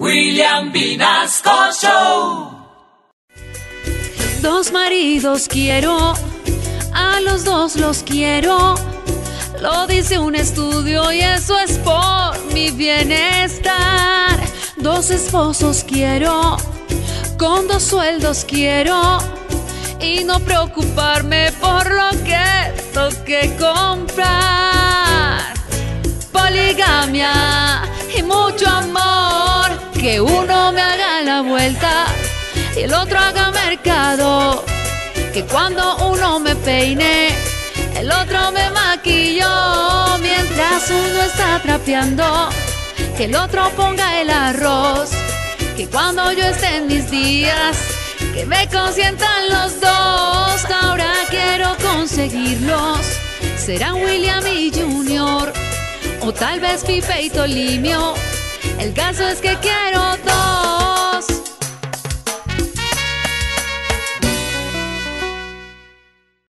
William Vinasco Show. Dos maridos quiero, a los dos los quiero. Lo dice un estudio y eso es por mi bienestar. Dos esposos quiero, con dos sueldos quiero. Y no preocuparme por lo que toque comprar. Y el otro haga mercado. Que cuando uno me peine, el otro me maquilló. Mientras uno está trapeando, que el otro ponga el arroz. Que cuando yo esté en mis días, que me consientan los dos. Ahora quiero conseguirlos. Serán William y Junior, o tal vez Pipe y Tolimio. El caso es que quiero